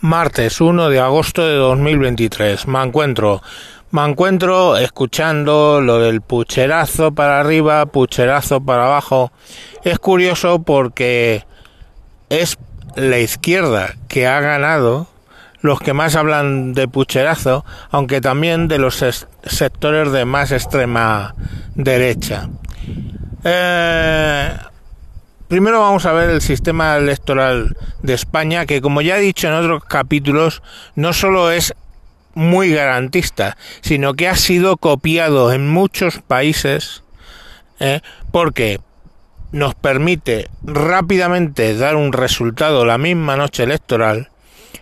Martes 1 de agosto de 2023. Me encuentro, me encuentro escuchando lo del pucherazo para arriba, pucherazo para abajo. Es curioso porque es la izquierda que ha ganado los que más hablan de pucherazo, aunque también de los sectores de más extrema derecha. Eh, Primero vamos a ver el sistema electoral de España, que como ya he dicho en otros capítulos, no solo es muy garantista, sino que ha sido copiado en muchos países, ¿eh? porque nos permite rápidamente dar un resultado la misma noche electoral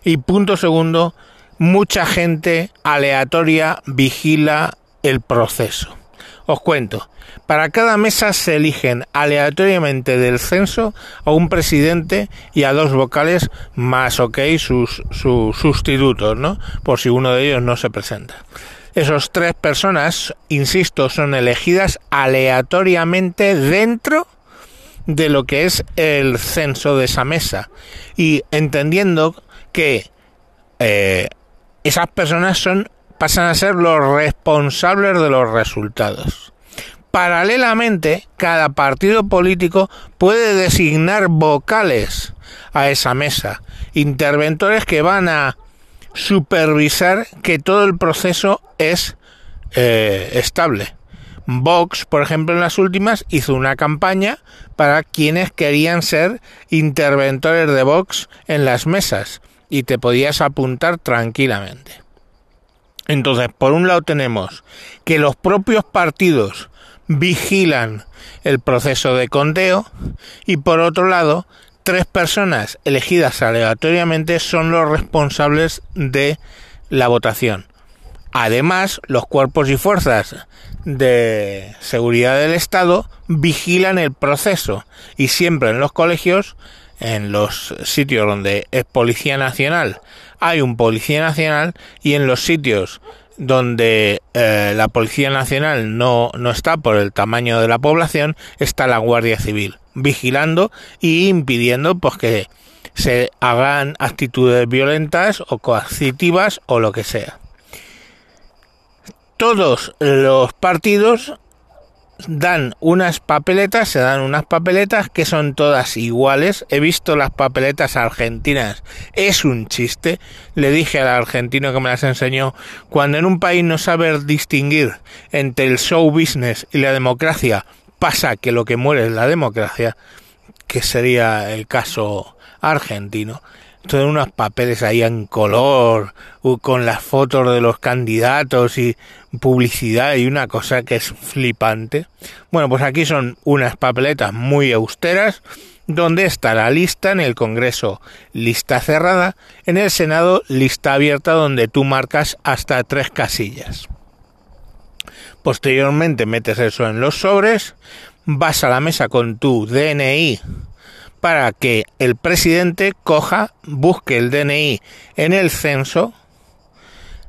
y punto segundo, mucha gente aleatoria vigila el proceso. Os cuento, para cada mesa se eligen aleatoriamente del censo a un presidente y a dos vocales más, ok, sus, sus sustitutos, ¿no? Por si uno de ellos no se presenta. Esas tres personas, insisto, son elegidas aleatoriamente dentro de lo que es el censo de esa mesa y entendiendo que eh, esas personas son pasan a ser los responsables de los resultados. Paralelamente, cada partido político puede designar vocales a esa mesa, interventores que van a supervisar que todo el proceso es eh, estable. Vox, por ejemplo, en las últimas hizo una campaña para quienes querían ser interventores de Vox en las mesas y te podías apuntar tranquilamente. Entonces, por un lado tenemos que los propios partidos vigilan el proceso de conteo y por otro lado tres personas elegidas aleatoriamente son los responsables de la votación. Además, los cuerpos y fuerzas de seguridad del Estado vigilan el proceso y siempre en los colegios, en los sitios donde es Policía Nacional, hay un Policía Nacional y en los sitios donde eh, la Policía Nacional no, no está por el tamaño de la población, está la Guardia Civil, vigilando y impidiendo pues que se hagan actitudes violentas o coercitivas o lo que sea. Todos los partidos dan unas papeletas, se dan unas papeletas que son todas iguales. He visto las papeletas argentinas, es un chiste. Le dije al argentino que me las enseñó, cuando en un país no sabe distinguir entre el show business y la democracia, pasa que lo que muere es la democracia, que sería el caso argentino todos unos papeles ahí en color, con las fotos de los candidatos y publicidad y una cosa que es flipante. Bueno, pues aquí son unas papeletas muy austeras donde está la lista en el Congreso, lista cerrada, en el Senado, lista abierta donde tú marcas hasta tres casillas. Posteriormente metes eso en los sobres, vas a la mesa con tu DNI para que el presidente coja, busque el DNI en el censo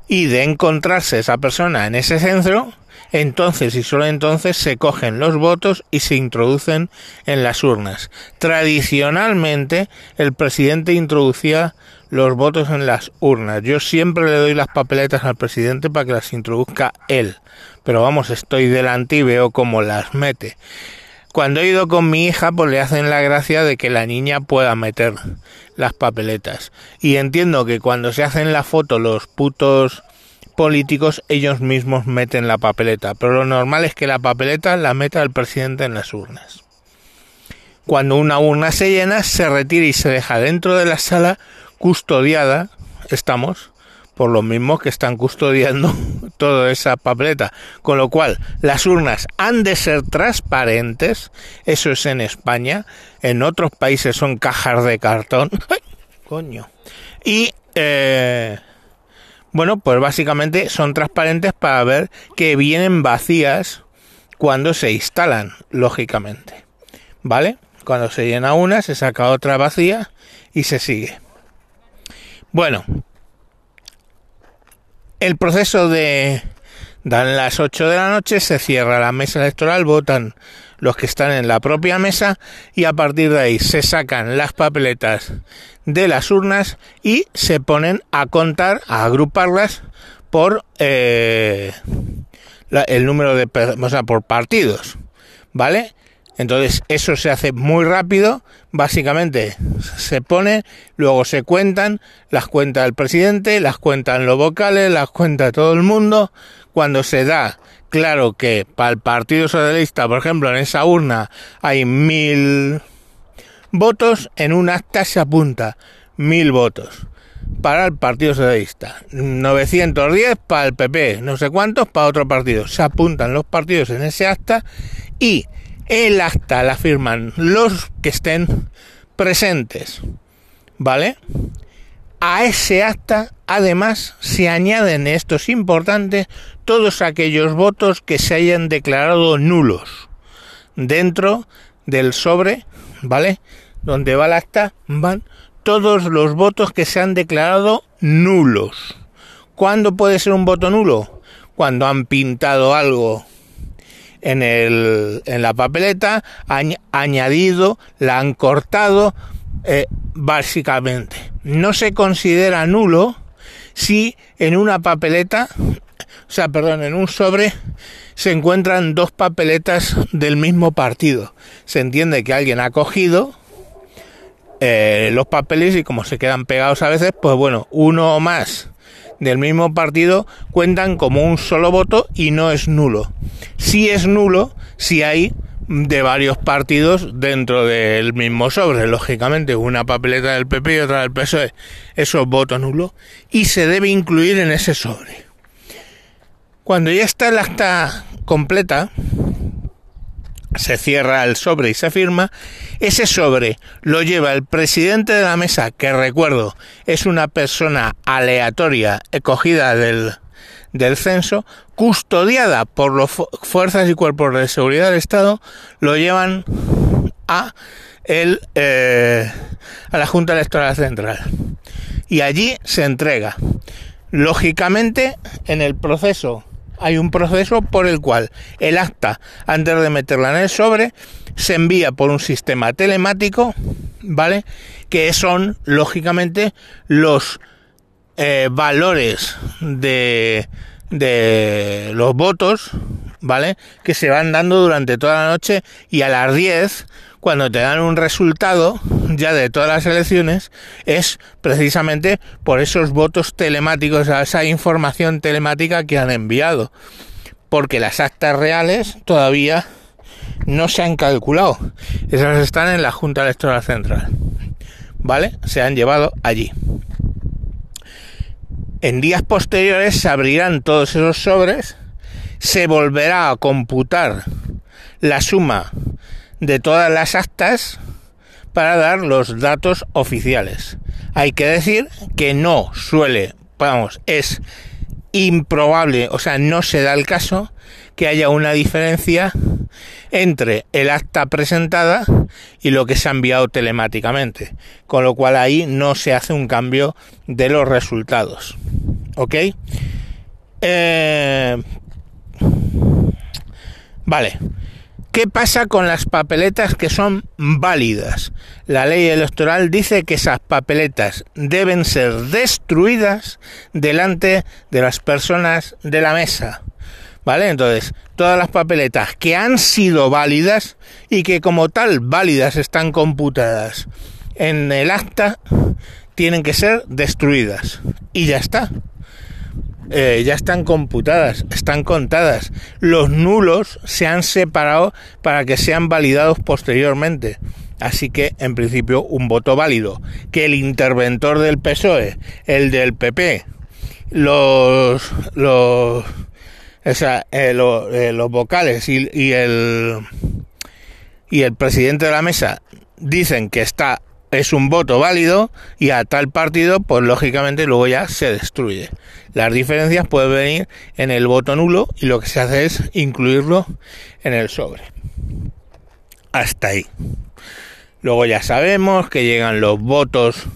y de encontrarse esa persona en ese censo, entonces y solo entonces se cogen los votos y se introducen en las urnas. Tradicionalmente el presidente introducía los votos en las urnas. Yo siempre le doy las papeletas al presidente para que las introduzca él. Pero vamos, estoy delante y veo cómo las mete. Cuando he ido con mi hija, pues le hacen la gracia de que la niña pueda meter las papeletas. Y entiendo que cuando se hacen la foto los putos políticos, ellos mismos meten la papeleta. Pero lo normal es que la papeleta la meta el presidente en las urnas. Cuando una urna se llena, se retira y se deja dentro de la sala custodiada. Estamos por los mismos que están custodiando toda esa papeleta. Con lo cual, las urnas han de ser transparentes, eso es en España, en otros países son cajas de cartón. Coño. Y, eh, bueno, pues básicamente son transparentes para ver que vienen vacías cuando se instalan, lógicamente. ¿Vale? Cuando se llena una, se saca otra vacía y se sigue. Bueno, el proceso de, Dan las 8 de la noche, se cierra la mesa electoral, votan los que están en la propia mesa y a partir de ahí se sacan las papeletas de las urnas y se ponen a contar, a agruparlas por eh, el número de, o sea, por partidos, ¿vale? Entonces eso se hace muy rápido, básicamente se pone, luego se cuentan, las cuenta el presidente, las cuentan los vocales, las cuenta todo el mundo, cuando se da claro que para el Partido Socialista, por ejemplo, en esa urna hay mil votos, en un acta se apunta mil votos para el Partido Socialista, 910 para el PP, no sé cuántos para otro partido. Se apuntan los partidos en ese acta y el acta la firman los que estén presentes. ¿Vale? A ese acta, además, se añaden, esto es importante, todos aquellos votos que se hayan declarado nulos. Dentro del sobre, ¿vale? Donde va el acta, van todos los votos que se han declarado nulos. ¿Cuándo puede ser un voto nulo? Cuando han pintado algo en, el, en la papeleta, han añadido, la han cortado, eh, básicamente. No se considera nulo si en una papeleta, o sea, perdón, en un sobre se encuentran dos papeletas del mismo partido. Se entiende que alguien ha cogido eh, los papeles y como se quedan pegados a veces, pues bueno, uno o más del mismo partido cuentan como un solo voto y no es nulo. Si es nulo si hay de varios partidos dentro del mismo sobre. Lógicamente, una papeleta del PP y otra del PSOE. Eso es voto nulo y se debe incluir en ese sobre. Cuando ya está el acta completa, se cierra el sobre y se firma, ese sobre lo lleva el presidente de la mesa, que recuerdo es una persona aleatoria escogida del, del censo, custodiada por las fuerzas y cuerpos de seguridad del Estado, lo llevan a, eh, a la Junta Electoral Central. Y allí se entrega. Lógicamente, en el proceso hay un proceso por el cual el acta, antes de meterla en el sobre, se envía por un sistema telemático, ¿vale? Que son, lógicamente, los eh, valores de, de los votos, ¿vale? Que se van dando durante toda la noche y a las 10 cuando te dan un resultado ya de todas las elecciones es precisamente por esos votos telemáticos, esa información telemática que han enviado. Porque las actas reales todavía no se han calculado. Esas están en la Junta Electoral Central. ¿Vale? Se han llevado allí. En días posteriores se abrirán todos esos sobres, se volverá a computar la suma de todas las actas para dar los datos oficiales. Hay que decir que no suele, vamos, es improbable, o sea, no se da el caso que haya una diferencia entre el acta presentada y lo que se ha enviado telemáticamente, con lo cual ahí no se hace un cambio de los resultados. ¿Ok? Eh, vale. ¿Qué pasa con las papeletas que son válidas? La ley electoral dice que esas papeletas deben ser destruidas delante de las personas de la mesa. ¿Vale? Entonces, todas las papeletas que han sido válidas y que como tal válidas están computadas en el acta tienen que ser destruidas. Y ya está. Eh, ya están computadas, están contadas. Los nulos se han separado para que sean validados posteriormente. Así que, en principio, un voto válido. Que el interventor del PSOE, el del PP, los, los, eh, eh, los vocales y, y, el, y el presidente de la mesa dicen que está es un voto válido y a tal partido, pues lógicamente luego ya se destruye. Las diferencias pueden venir en el voto nulo y lo que se hace es incluirlo en el sobre. Hasta ahí. Luego ya sabemos que llegan los votos,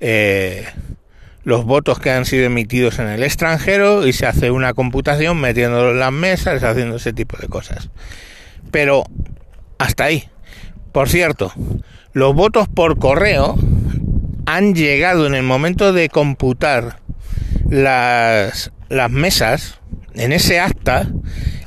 eh, los votos que han sido emitidos en el extranjero y se hace una computación metiéndolo en las mesas, haciendo ese tipo de cosas. Pero hasta ahí. Por cierto, los votos por correo han llegado en el momento de computar las, las mesas, en ese acta,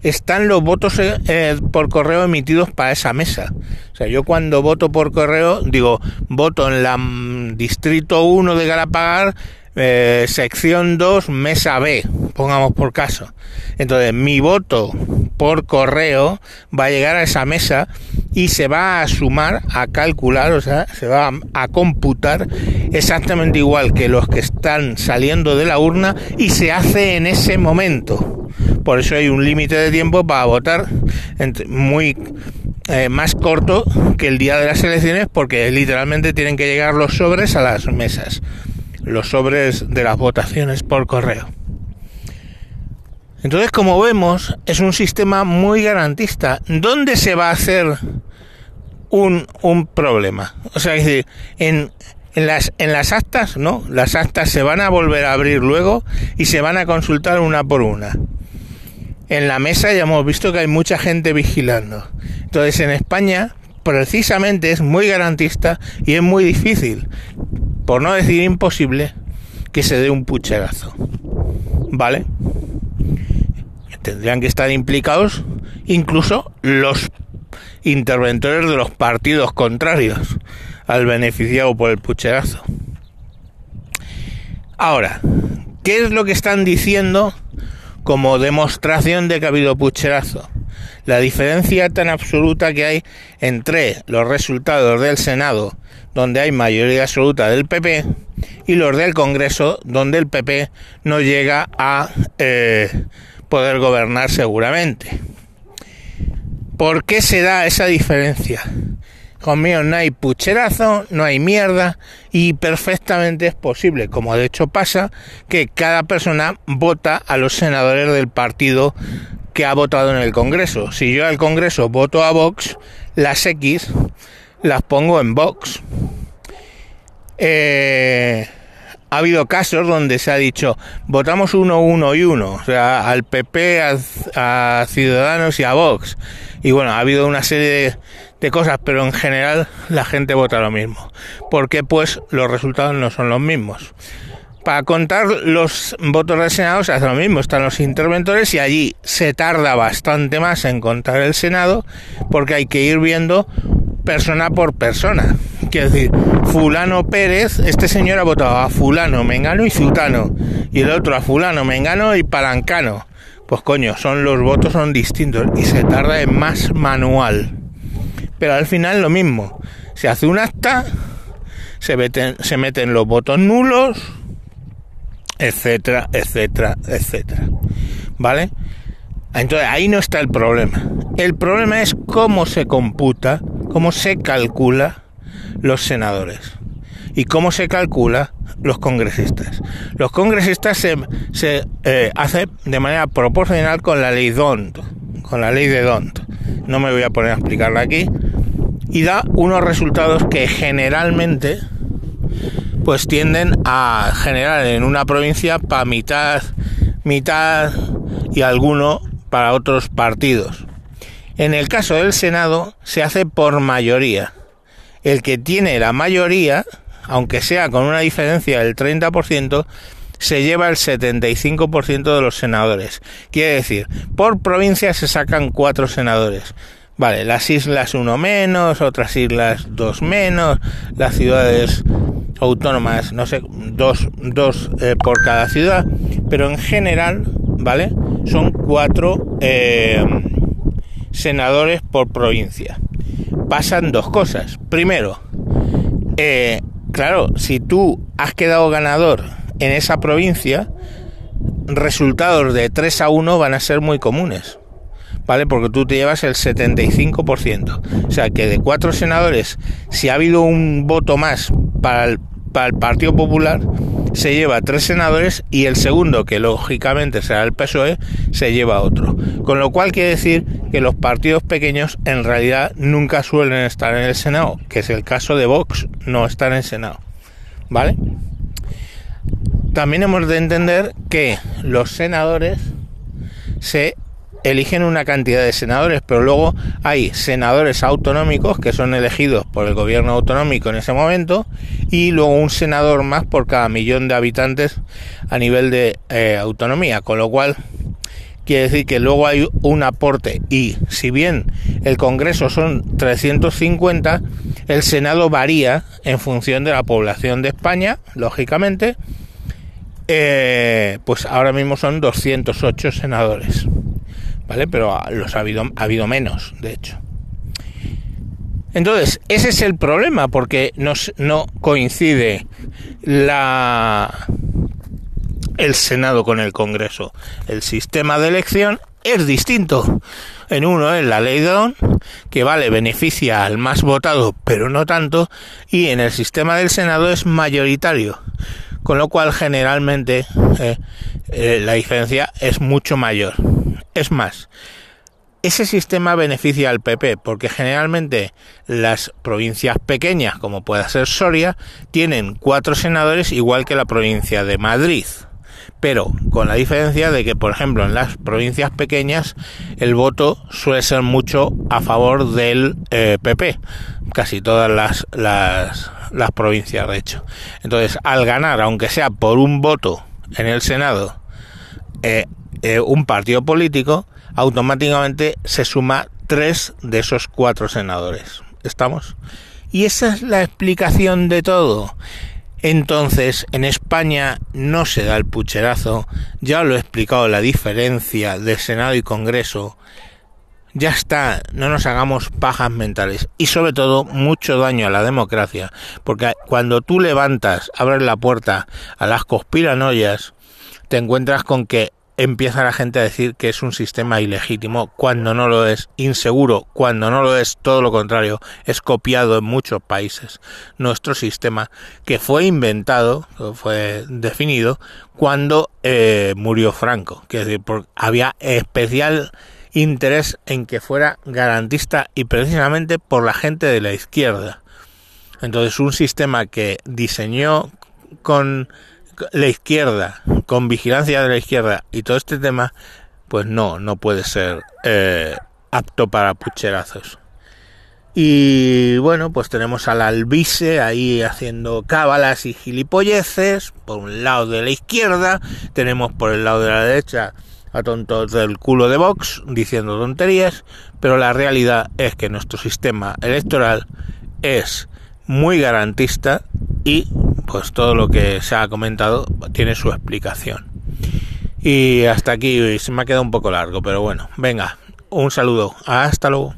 están los votos eh, eh, por correo emitidos para esa mesa. O sea, yo cuando voto por correo, digo, voto en la mm, distrito 1 de Galapagar, eh, sección 2, mesa B, pongamos por caso. Entonces, mi voto por correo va a llegar a esa mesa y se va a sumar, a calcular, o sea, se va a, computar exactamente igual que los que están saliendo de la urna y se hace en ese momento. Por eso hay un límite de tiempo para votar muy eh, más corto que el día de las elecciones porque literalmente tienen que llegar los sobres a las mesas, los sobres de las votaciones por correo. Entonces, como vemos, es un sistema muy garantista. ¿Dónde se va a hacer un, un problema. O sea, en, en, las, en las actas, ¿no? Las actas se van a volver a abrir luego y se van a consultar una por una. En la mesa ya hemos visto que hay mucha gente vigilando. Entonces, en España, precisamente es muy garantista y es muy difícil, por no decir imposible, que se dé un pucherazo. ¿Vale? Tendrían que estar implicados incluso los interventores de los partidos contrarios al beneficiado por el pucherazo. Ahora, ¿qué es lo que están diciendo como demostración de que ha habido pucherazo? La diferencia tan absoluta que hay entre los resultados del Senado, donde hay mayoría absoluta del PP, y los del Congreso, donde el PP no llega a eh, poder gobernar seguramente. ¿Por qué se da esa diferencia? Conmigo no hay pucherazo, no hay mierda y perfectamente es posible, como de hecho pasa, que cada persona vota a los senadores del partido que ha votado en el Congreso. Si yo al Congreso voto a Vox, las X las pongo en Vox. Eh, ha habido casos donde se ha dicho votamos uno, uno y uno, o sea, al PP, a, Ciudadanos y a Vox. Y bueno, ha habido una serie de, cosas, pero en general la gente vota lo mismo. Porque pues los resultados no son los mismos. Para contar los votos del Senado se hace lo mismo, están los interventores y allí se tarda bastante más en contar el Senado porque hay que ir viendo persona por persona. Quiero decir, fulano Pérez, este señor ha votado a fulano, mengano y zutano, y el otro a fulano, mengano y palancano. Pues coño, son los votos son distintos y se tarda en más manual. Pero al final lo mismo. Se hace un acta, se meten, se meten los votos nulos, etcétera, etcétera, etcétera. ¿Vale? Entonces ahí no está el problema. El problema es cómo se computa cómo se calcula los senadores y cómo se calcula los congresistas. Los congresistas se, se eh, hace de manera proporcional con la ley DONT, con la ley de DONT. No me voy a poner a explicarla aquí. Y da unos resultados que generalmente pues tienden a generar en una provincia para mitad, mitad y alguno para otros partidos. En el caso del Senado se hace por mayoría. El que tiene la mayoría, aunque sea con una diferencia del 30%, se lleva el 75% de los senadores. Quiere decir, por provincia se sacan cuatro senadores. Vale, las islas uno menos, otras islas dos menos, las ciudades autónomas, no sé, dos, dos eh, por cada ciudad, pero en general, ¿vale? Son cuatro eh, senadores por provincia. Pasan dos cosas. Primero, eh, claro, si tú has quedado ganador en esa provincia, resultados de 3 a 1 van a ser muy comunes. ¿Vale? Porque tú te llevas el 75%. O sea que de cuatro senadores, si ha habido un voto más para el, para el Partido Popular, se lleva tres senadores y el segundo, que lógicamente será el PSOE, se lleva otro. Con lo cual quiere decir que los partidos pequeños en realidad nunca suelen estar en el Senado, que es el caso de Vox, no está en el Senado. ¿Vale? también hemos de entender que los senadores se eligen una cantidad de senadores, pero luego hay senadores autonómicos que son elegidos por el gobierno autonómico en ese momento y luego un senador más por cada millón de habitantes a nivel de eh, autonomía, con lo cual quiere decir que luego hay un aporte y si bien el Congreso son 350, el Senado varía en función de la población de España, lógicamente, eh, pues ahora mismo son 208 senadores. ¿Vale? Pero los ha habido, ha habido menos, de hecho. Entonces, ese es el problema, porque no coincide la, el Senado con el Congreso. El sistema de elección es distinto. En uno es la ley Don, que vale, beneficia al más votado, pero no tanto, y en el sistema del Senado es mayoritario, con lo cual generalmente eh, eh, la diferencia es mucho mayor. Es más, ese sistema beneficia al PP porque generalmente las provincias pequeñas, como pueda ser Soria, tienen cuatro senadores igual que la provincia de Madrid. Pero con la diferencia de que, por ejemplo, en las provincias pequeñas el voto suele ser mucho a favor del PP. Eh, Casi todas las, las, las provincias, de hecho. Entonces, al ganar, aunque sea por un voto en el Senado, eh, eh, un partido político, automáticamente se suma tres de esos cuatro senadores. ¿Estamos? Y esa es la explicación de todo. Entonces, en España no se da el pucherazo, ya lo he explicado la diferencia de Senado y Congreso. Ya está, no nos hagamos pajas mentales y sobre todo mucho daño a la democracia, porque cuando tú levantas, abres la puerta a las conspiranoias, te encuentras con que empieza la gente a decir que es un sistema ilegítimo cuando no lo es, inseguro cuando no lo es, todo lo contrario, es copiado en muchos países. Nuestro sistema que fue inventado, fue definido cuando eh, murió Franco, que es decir, había especial interés en que fuera garantista y precisamente por la gente de la izquierda. Entonces un sistema que diseñó con la izquierda, con vigilancia de la izquierda y todo este tema, pues no, no puede ser eh, apto para pucherazos. Y bueno, pues tenemos al albise ahí haciendo cábalas y gilipolleces, por un lado de la izquierda, tenemos por el lado de la derecha a tontos del culo de Vox diciendo tonterías, pero la realidad es que nuestro sistema electoral es muy garantista y pues todo lo que se ha comentado tiene su explicación. Y hasta aquí se me ha quedado un poco largo, pero bueno, venga, un saludo, hasta luego.